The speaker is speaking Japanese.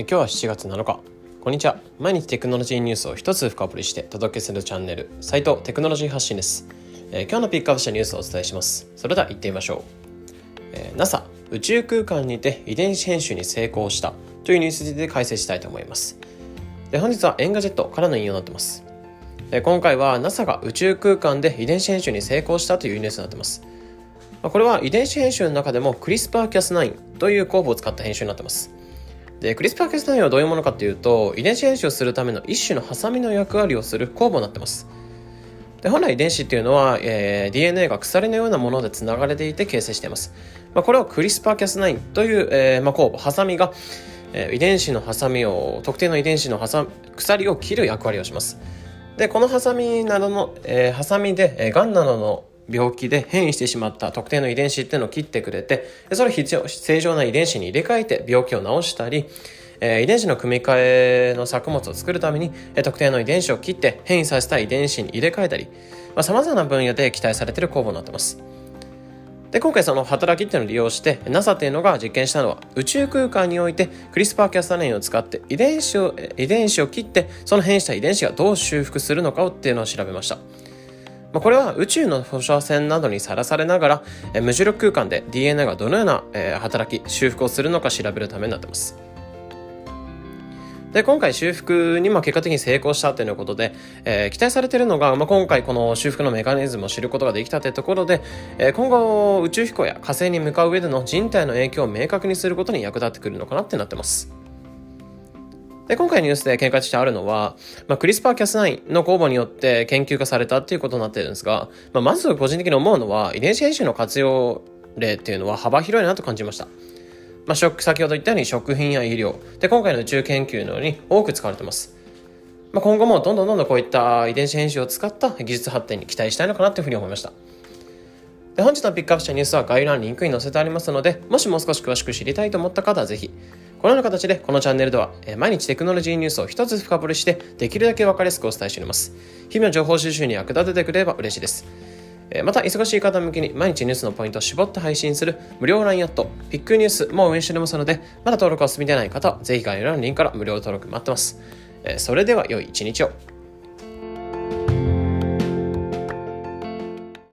今日は7月7日。こんにちは。毎日テクノロジーニュースを一つ深掘りして届けするチャンネル斉藤テクノロジー発信です、え今日のピックアップしたニュースをお伝えします。それでは行ってみましょう、え NASA 宇宙空間にて遺伝子編集に成功したというニュースで解説したいと思います。で本日はエンガジェットからの引用になってます。今回は NASA が宇宙空間で遺伝子編集に成功したというニュースになってます。これは遺伝子編集の中でもクリスパーキャス9という酵素を使った編集になってます。で、クリスパー・キャス9はどういうものかっていうと、遺伝子編集をするための一種のハサミの役割をする酵母になってます。で本来遺伝子っていうのは、えー、DNA が鎖のようなものでつながれていて形成しています。まあ、これをクリスパー・キャス9という、えーまあ、酵母、ハサミが、えー、遺伝子のハサミを、特定の遺伝子のハサ鎖を切る役割をします。で、このハサミなどの、えー、ハサミで、えー、ガンなどの病気で変異してしまった特定の遺伝子っていうのを切ってくれて、それを必要正常な遺伝子に入れ替えて病気を治したり、え遺伝子の組み換えの作物を作るために、え特定の遺伝子を切って変異させた遺伝子に入れ替えたり、まあ、様々な分野で期待されている酵母になってます。で、今回その働きっていうのを利用して、NASA っていうのが実験したのは、宇宙空間においてクリスパーキャスタネインを使って遺伝子を、遺伝子を切って、その変異した遺伝子がどう修復するのかをっていうのを調べました。まあ、これは宇宙の放射線などにさらされながら、え無重力空間で DNA がどのような、え働き、修復をするのか調べるためになってます。で、今回修復にま結果的に成功したということで、えー、期待されているのが、まあ、今回この修復のメカニズムを知ることができたというところで、えー、今後宇宙飛行や火星に向かう上での人体の影響を明確にすることに役立ってくるのかなってなってます。で、今回ニュースで見解としてあるのは、まあ、クリスパーキャス9の公募によって研究化されたっていうことになってるんですが、まあ、まず個人的に思うのは、遺伝子編集の活用例っていうのは幅広いなと感じました。まあ、先ほど言ったように食品や医療、で、今回の宇宙研究のように多く使われてます。まあ、今後もどんどんどんどんこういった遺伝子編集を使った技術発展に期待したいのかなというふうに思いました。で本日のピックアップしたニュースは概要欄にリンクに載せてありますので、もしもう少し詳しく知りたいと思った方はぜひ、このような形でこのチャンネルでは毎日テクノロジーニュースを一つ深掘りしてできるだけ分かりやすくお伝えしております。日々の情報収集に役立ててくれれば嬉しいです。また、忙しい方向けに毎日ニュースのポイントを絞って配信する無料 LINE アット、ピックニュースも運営しておりますので、まだ登録を済みでない方は、ぜひ概要欄のリンクから無料登録待ってます。それでは良い一日を。